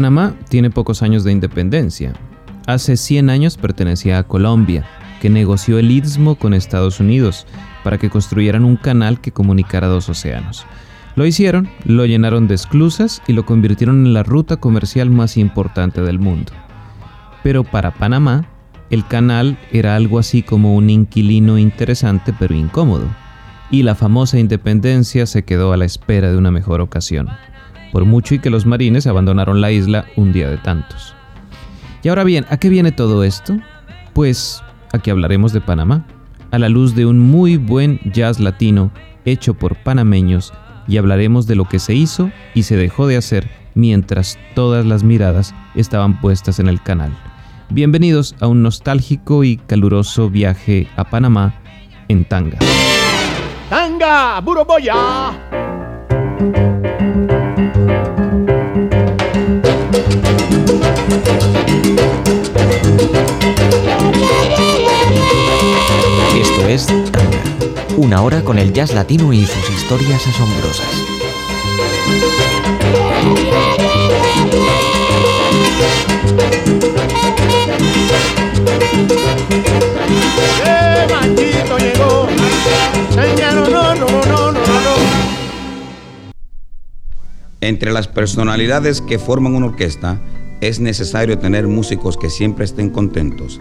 Panamá tiene pocos años de independencia. Hace 100 años pertenecía a Colombia, que negoció el istmo con Estados Unidos para que construyeran un canal que comunicara dos océanos. Lo hicieron, lo llenaron de esclusas y lo convirtieron en la ruta comercial más importante del mundo. Pero para Panamá, el canal era algo así como un inquilino interesante pero incómodo, y la famosa independencia se quedó a la espera de una mejor ocasión por mucho y que los marines abandonaron la isla un día de tantos. Y ahora bien, ¿a qué viene todo esto? Pues aquí hablaremos de Panamá, a la luz de un muy buen jazz latino hecho por panameños y hablaremos de lo que se hizo y se dejó de hacer mientras todas las miradas estaban puestas en el canal. Bienvenidos a un nostálgico y caluroso viaje a Panamá en tanga. ¡Tanga, Buroboya! Esto es Tanga, una hora con el jazz latino y sus historias asombrosas. Entre las personalidades que forman una orquesta es necesario tener músicos que siempre estén contentos,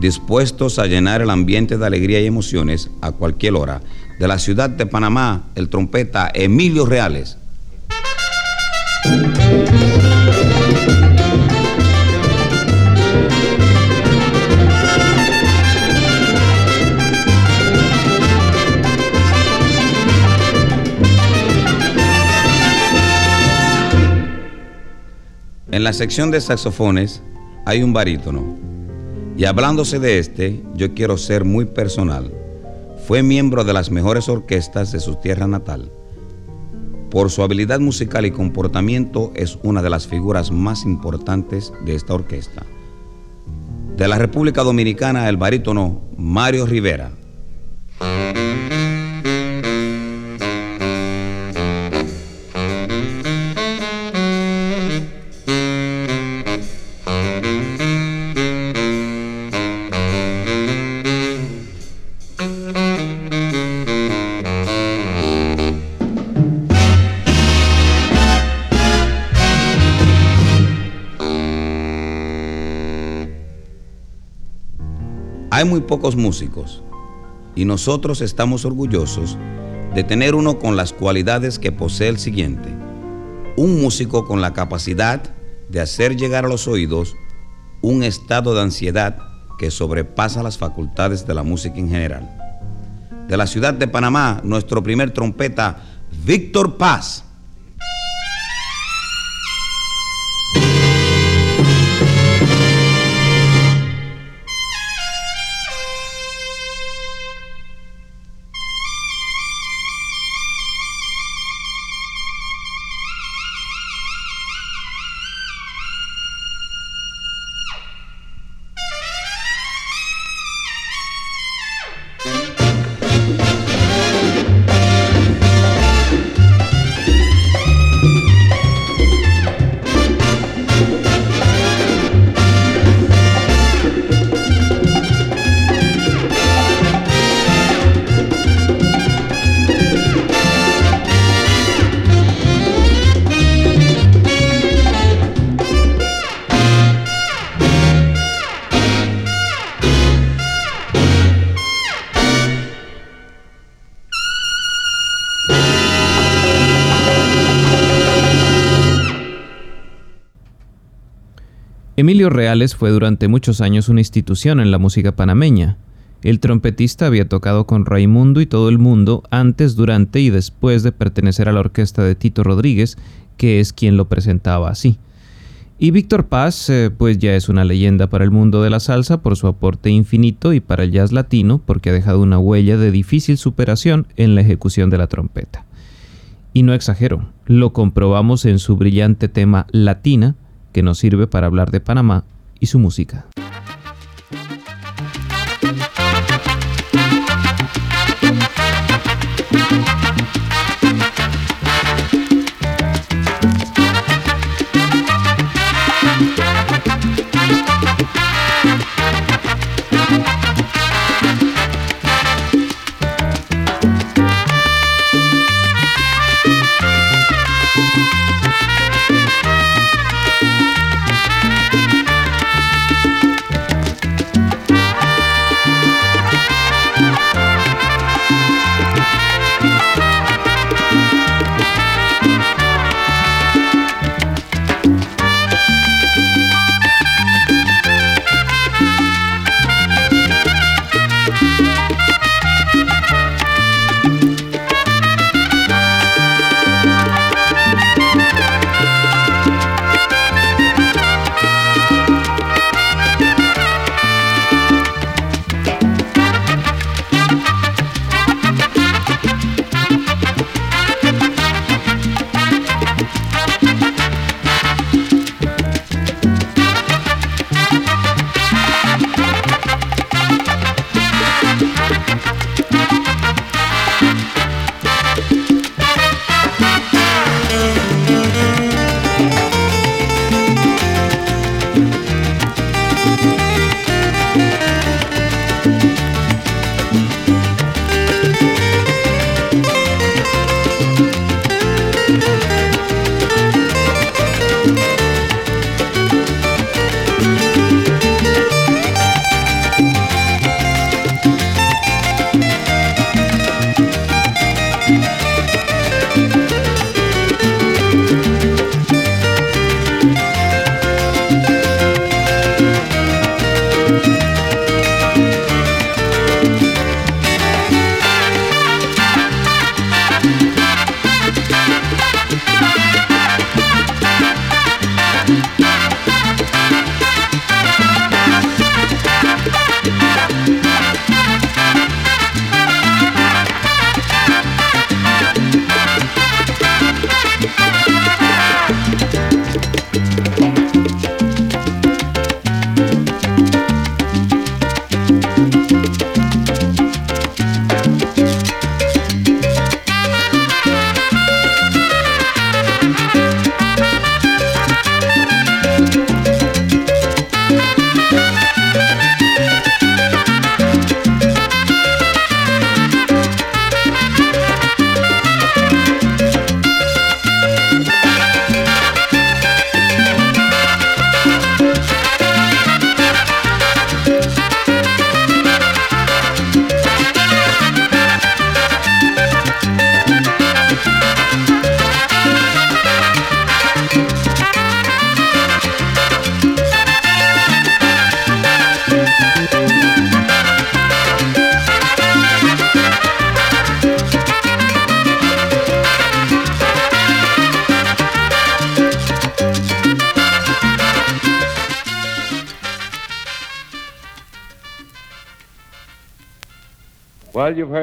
dispuestos a llenar el ambiente de alegría y emociones a cualquier hora. De la ciudad de Panamá, el trompeta Emilio Reales. En la sección de saxofones hay un barítono. Y hablándose de este, yo quiero ser muy personal. Fue miembro de las mejores orquestas de su tierra natal. Por su habilidad musical y comportamiento es una de las figuras más importantes de esta orquesta. De la República Dominicana, el barítono Mario Rivera. Muy pocos músicos y nosotros estamos orgullosos de tener uno con las cualidades que posee el siguiente. Un músico con la capacidad de hacer llegar a los oídos un estado de ansiedad que sobrepasa las facultades de la música en general. De la ciudad de Panamá, nuestro primer trompeta, Víctor Paz. Emilio Reales fue durante muchos años una institución en la música panameña. El trompetista había tocado con Raimundo y todo el mundo antes, durante y después de pertenecer a la orquesta de Tito Rodríguez, que es quien lo presentaba así. Y Víctor Paz, eh, pues ya es una leyenda para el mundo de la salsa por su aporte infinito y para el jazz latino porque ha dejado una huella de difícil superación en la ejecución de la trompeta. Y no exagero, lo comprobamos en su brillante tema Latina, que nos sirve para hablar de Panamá y su música.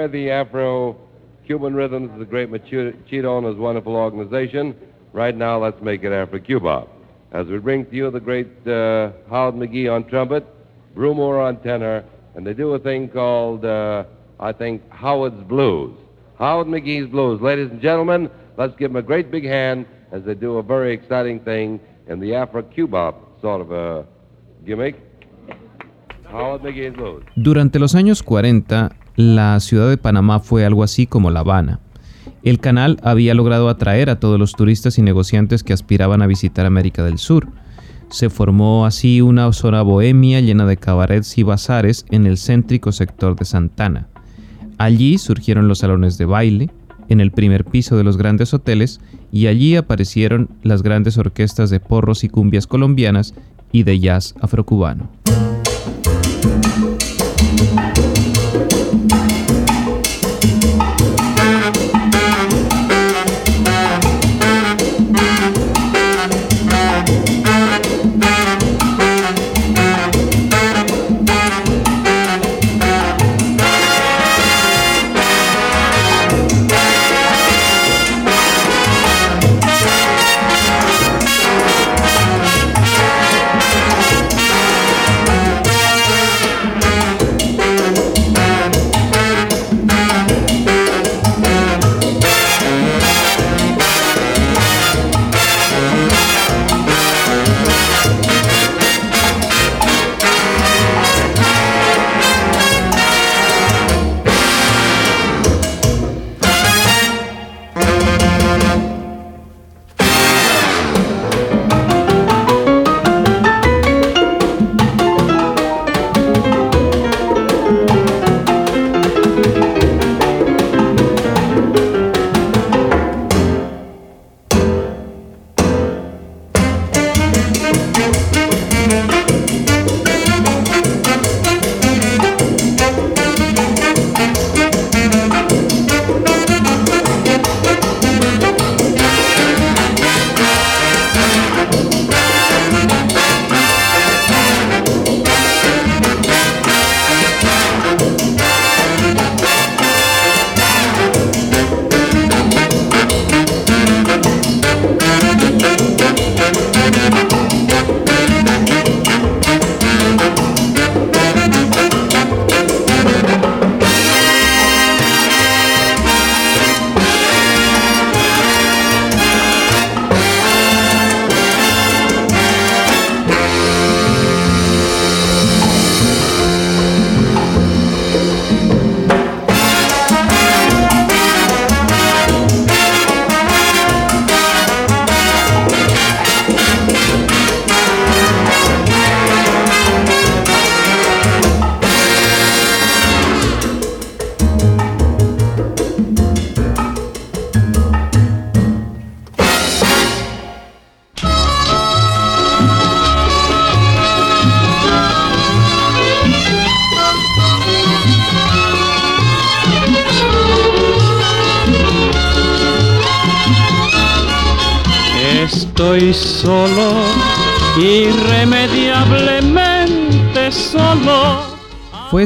The Afro Cuban Rhythms of the great Machito and his wonderful organization. Right now, let's make it Afro Cuba. As we bring to you the great uh, Howard McGee on trumpet, Brumore on tenor, and they do a thing called, uh, I think, Howard's Blues. Howard McGee's Blues. Ladies and gentlemen, let's give them a great big hand as they do a very exciting thing in the Afro-Cuba sort of a gimmick. Howard McGee's Blues. Durante los años 40, la ciudad de Panamá fue algo así como La Habana. El canal había logrado atraer a todos los turistas y negociantes que aspiraban a visitar América del Sur. Se formó así una zona bohemia llena de cabarets y bazares en el céntrico sector de Santana. Allí surgieron los salones de baile, en el primer piso de los grandes hoteles, y allí aparecieron las grandes orquestas de porros y cumbias colombianas y de jazz afrocubano.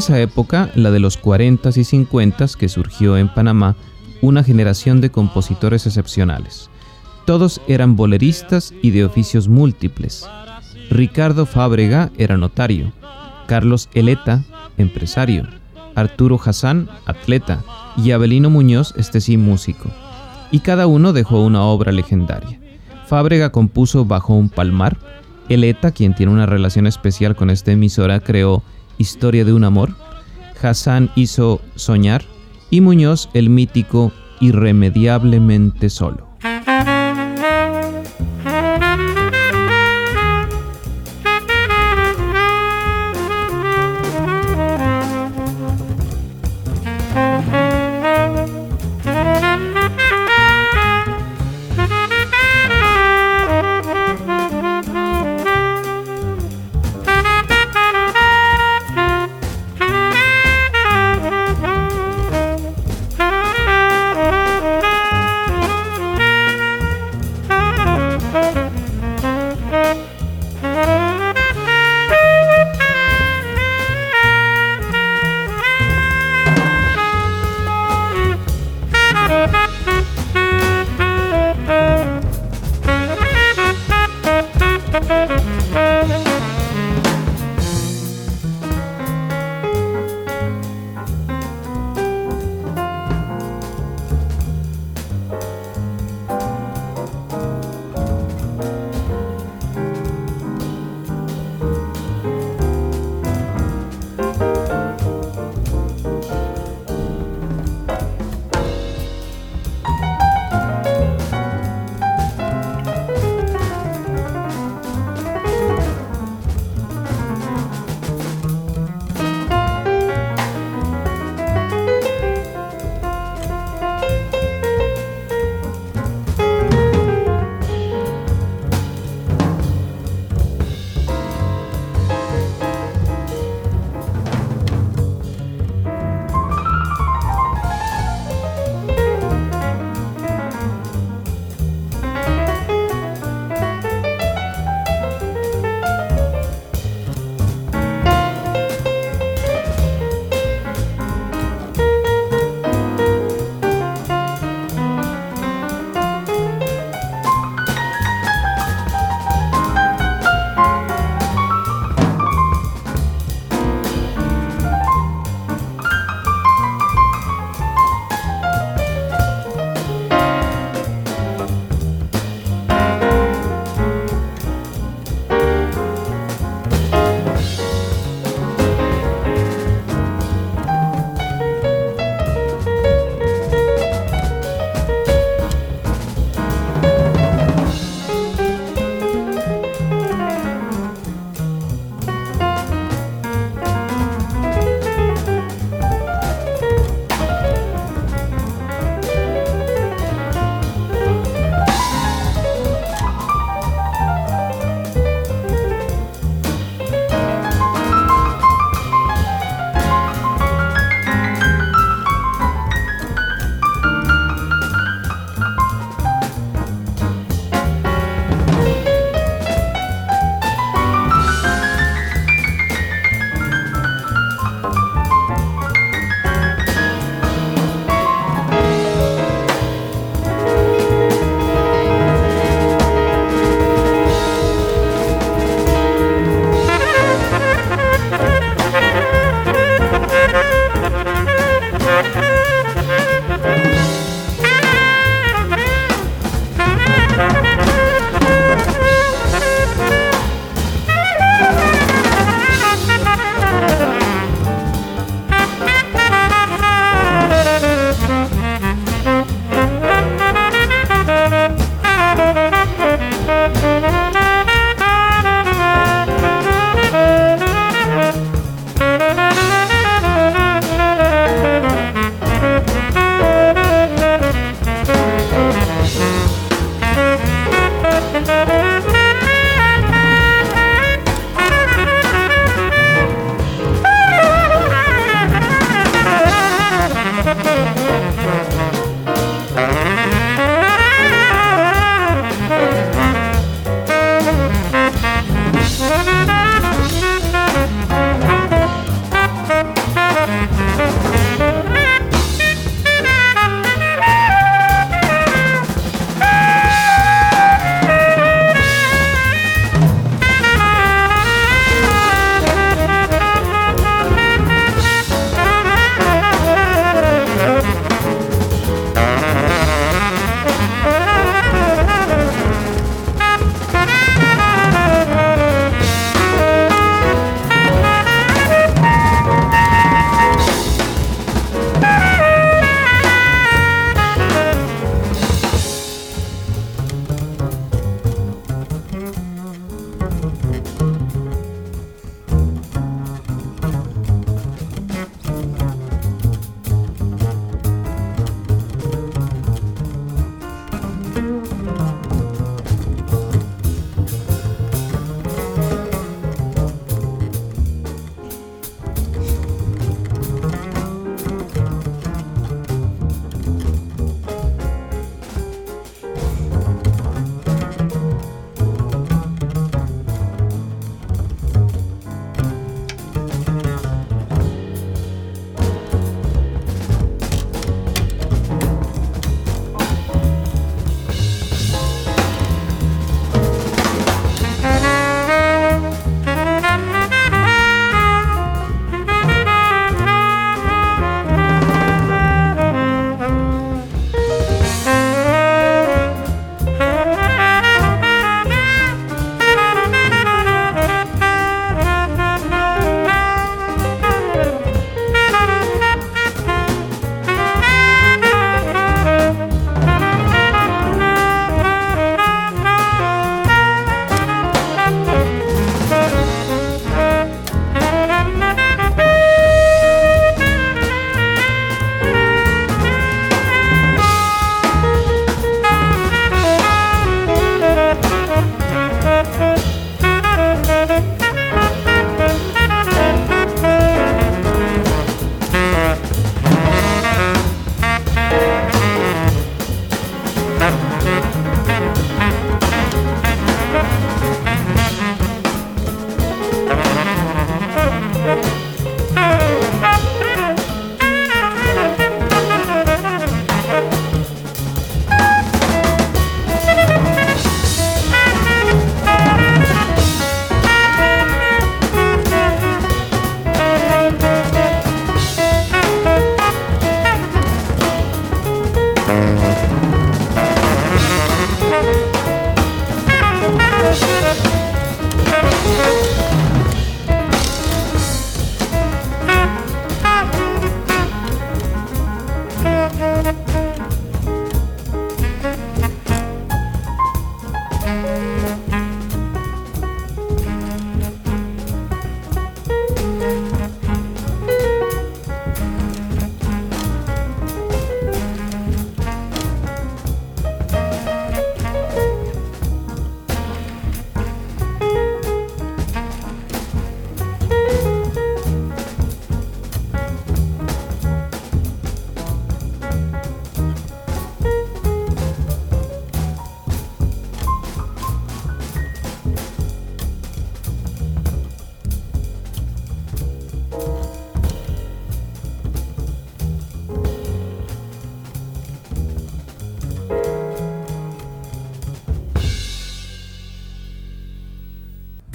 Esa época, la de los 40s y 50s, que surgió en Panamá una generación de compositores excepcionales. Todos eran boleristas y de oficios múltiples. Ricardo Fábrega era notario, Carlos Eleta, empresario, Arturo Hassan, atleta, y Abelino Muñoz, este sí músico. Y cada uno dejó una obra legendaria. Fábrega compuso Bajo un Palmar. Eleta, quien tiene una relación especial con esta emisora, creó Historia de un Amor. Hassan hizo Soñar. Y Muñoz el mítico Irremediablemente Solo.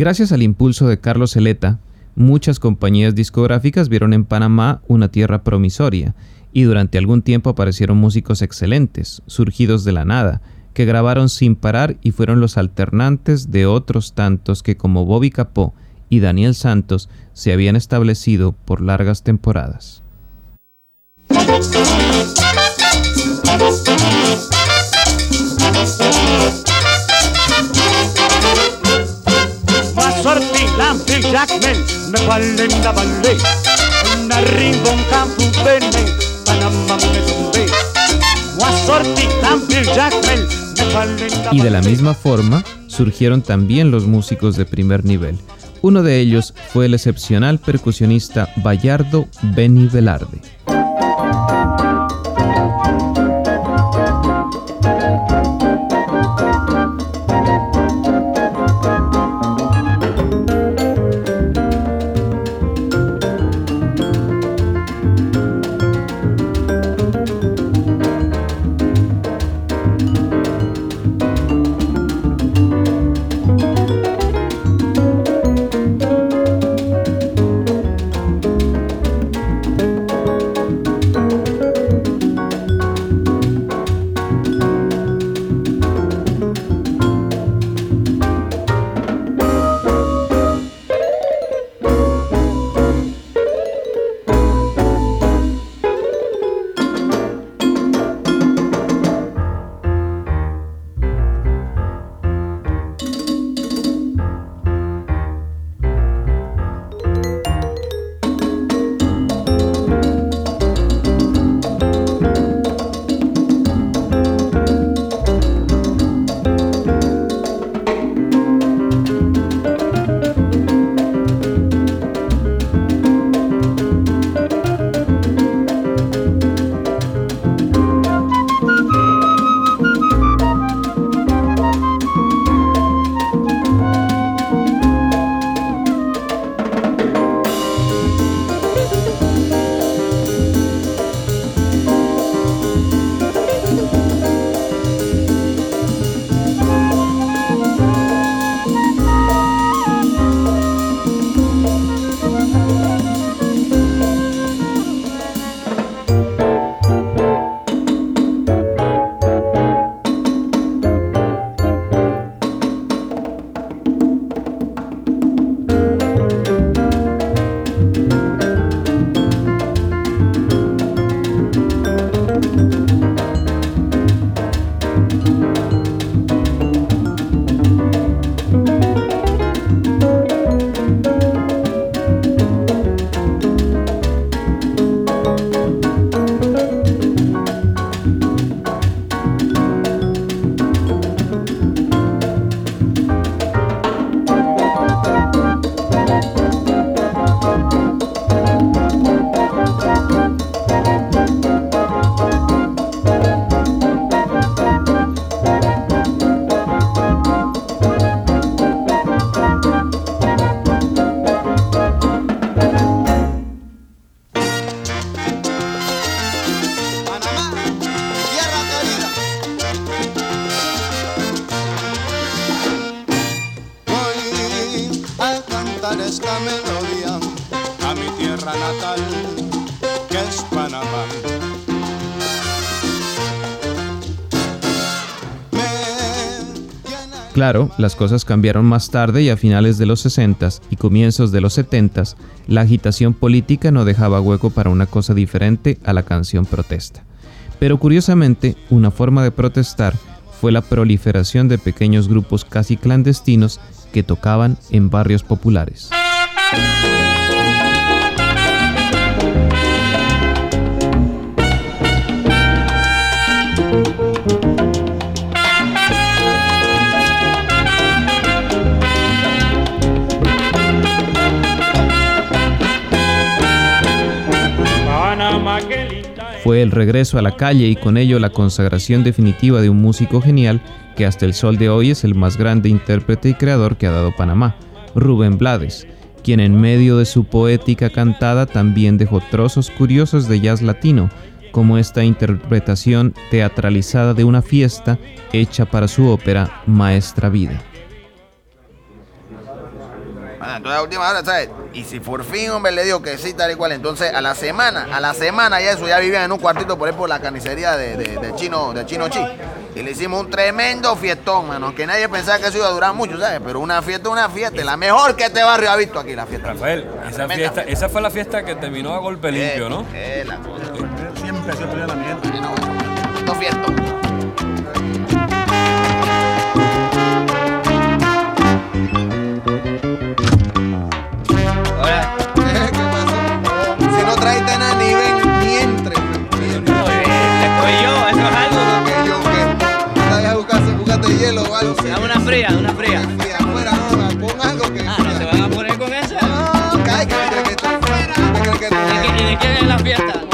Gracias al impulso de Carlos Zeleta, muchas compañías discográficas vieron en Panamá una tierra promisoria, y durante algún tiempo aparecieron músicos excelentes, surgidos de la nada, que grabaron sin parar y fueron los alternantes de otros tantos que como Bobby Capó y Daniel Santos se habían establecido por largas temporadas. Y de la misma forma surgieron también los músicos de primer nivel. Uno de ellos fue el excepcional percusionista Bayardo Beni Velarde. Claro, las cosas cambiaron más tarde y a finales de los 60 y comienzos de los 70 la agitación política no dejaba hueco para una cosa diferente a la canción protesta. Pero curiosamente, una forma de protestar fue la proliferación de pequeños grupos casi clandestinos que tocaban en barrios populares. Fue el regreso a la calle y con ello la consagración definitiva de un músico genial que hasta el sol de hoy es el más grande intérprete y creador que ha dado Panamá, Rubén Blades, quien en medio de su poética cantada también dejó trozos curiosos de jazz latino, como esta interpretación teatralizada de una fiesta hecha para su ópera Maestra Vida. Entonces a última hora, ¿sabes? Y si por fin, hombre, le digo que sí, tal y cual, entonces a la semana, a la semana ya eso, ya vivían en un cuartito por ahí por la carnicería de, Chino, de Chino Chi. Y le hicimos un tremendo fiestón, mano, que nadie pensaba que eso iba a durar mucho, ¿sabes? Pero una fiesta, una fiesta, la mejor que este barrio ha visto aquí, la fiesta. Rafael, esa, fiesta, esa fue la fiesta que terminó a golpe limpio, ¿no? Es la cosa. Siempre se la mierda. Dos fiestas. hielo Dame una fría, una fría. Fría, afuera, no, pon algo que. Ah, ¿no se van a poner con eso? No, cae, que tú. ¿Y de quién es la fiesta?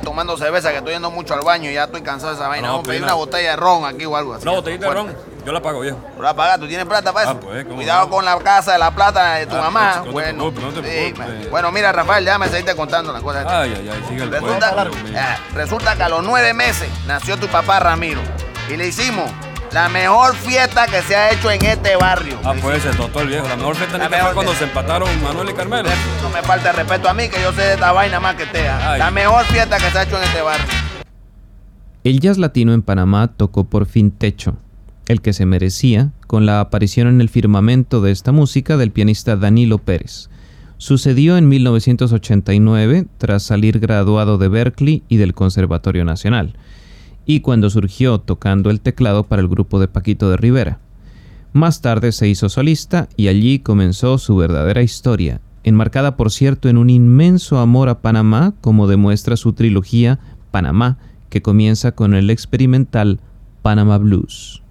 Tomando cerveza, que estoy yendo mucho al baño y ya estoy cansado de esa vaina. No, Vamos a pedir una botella de ron aquí o algo así. Una botellita de ron, yo la pago, viejo. ¿Tú la pagas? ¿Tú tienes plata para Ah, eso? pues, ¿cómo Cuidado no? con la casa de la plata de tu Ah, mamá. no te bueno, preocupes, no te sí, preocupes. bueno, mira, Rafael, déjame seguirte contando las cosas. Ay, ay, ay, sigue el Resulta, eh, resulta que a los nueve meses nació tu papá Ramiro y le hicimos la mejor fiesta que se ha hecho en este barrio. Ah, pues se totó el viejo. La mejor fiesta La neta mejor fue cuando se empataron Manuel y Carmelo. No me falta respeto a mí, que yo sé de esta vaina más que te Ay. La mejor fiesta que se ha hecho en este barrio. El jazz latino en Panamá tocó por fin techo, el que se merecía con la aparición en el firmamento de esta música del pianista Danilo Pérez. Sucedió en 1989 tras salir graduado de Berkeley y del Conservatorio Nacional, y cuando surgió tocando el teclado para el grupo de Paquito de Rivera. Más tarde se hizo solista y allí comenzó su verdadera historia, enmarcada por cierto en un inmenso amor a Panamá, como demuestra su trilogía Panamá, que comienza con el experimental Panama Blues.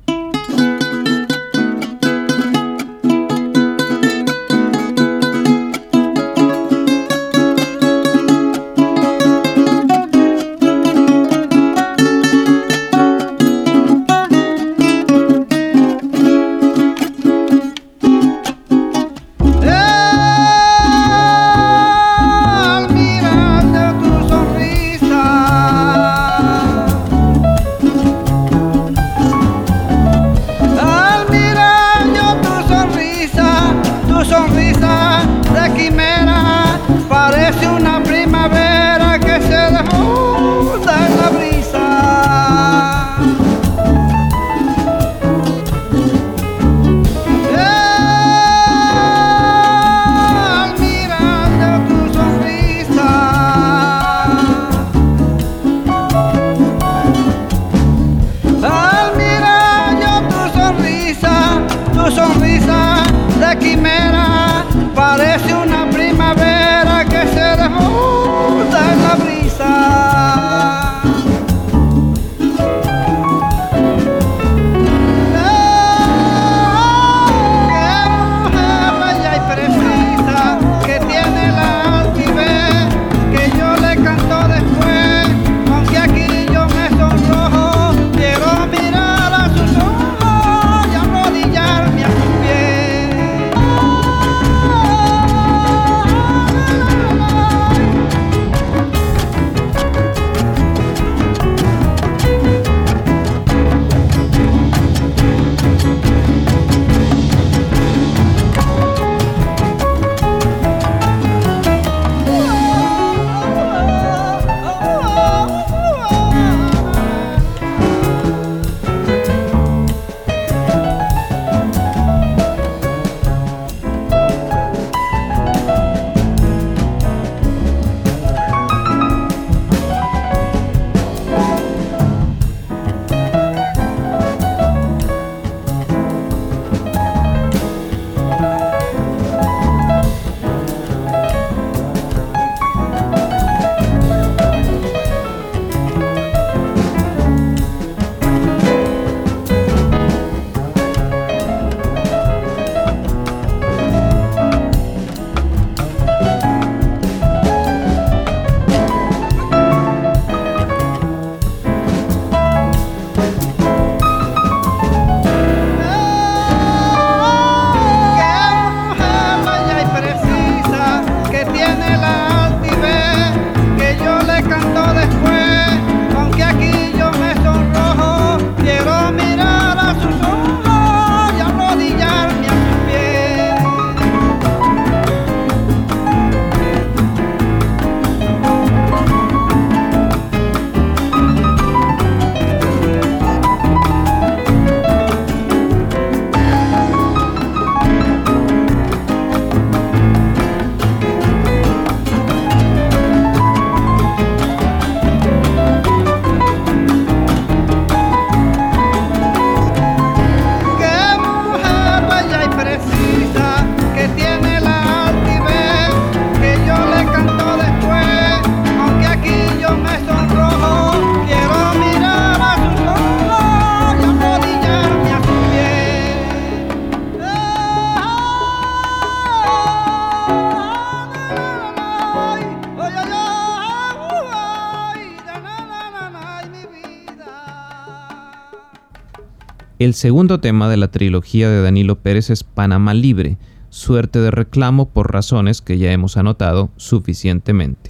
Segundo tema de la trilogía de Danilo Pérez es Panamá Libre, suerte de reclamo por razones que ya hemos anotado suficientemente.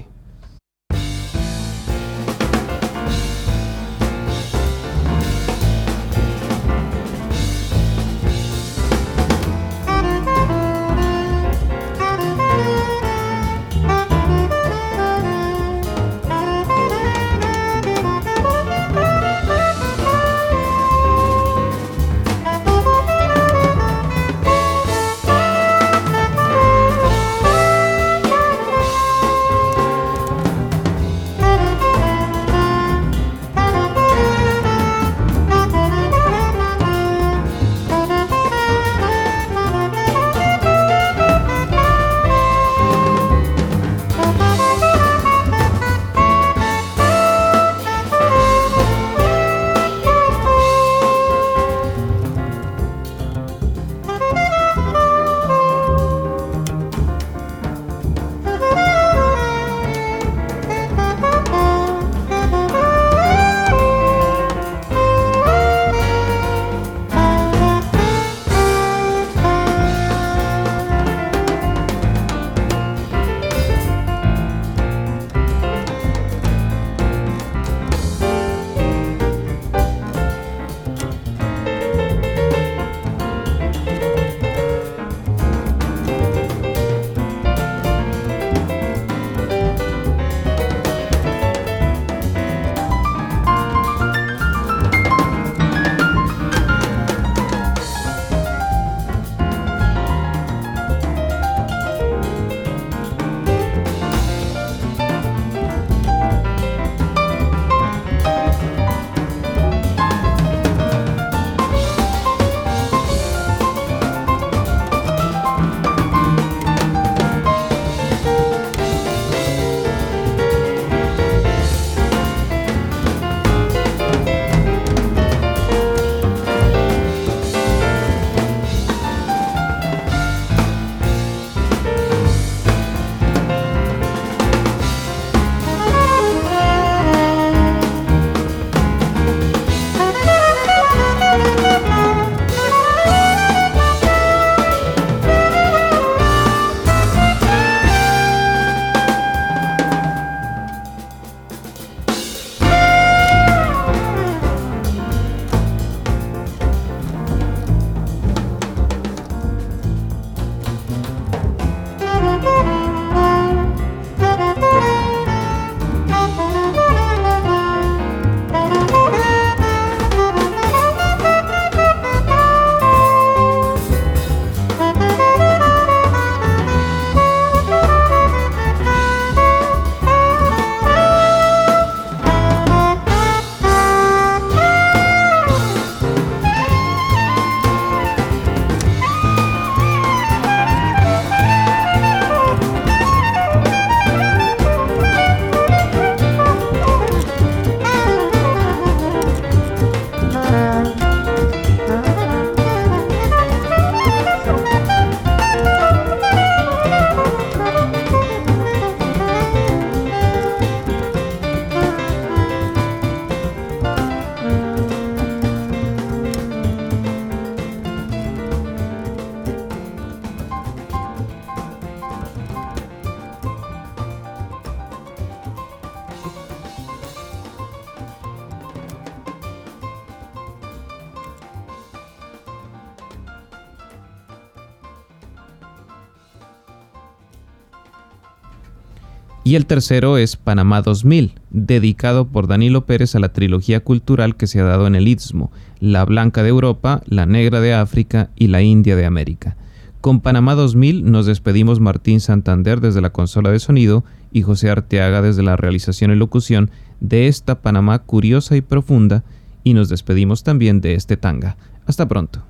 El tercero es Panamá 2000, dedicado por Danilo Pérez a la trilogía cultural que se ha dado en el Istmo, la blanca de Europa, la negra de África y la india de América. Con Panamá 2000 nos despedimos Martín Santander desde la consola de sonido y José Arteaga desde la realización y locución de esta Panamá curiosa y profunda y nos despedimos también de este tanga. Hasta pronto.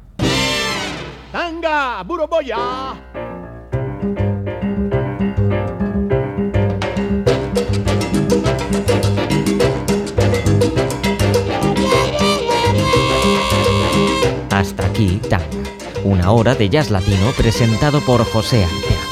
Tanga, Buroboya. Una hora de jazz latino presentado por José Arteaga.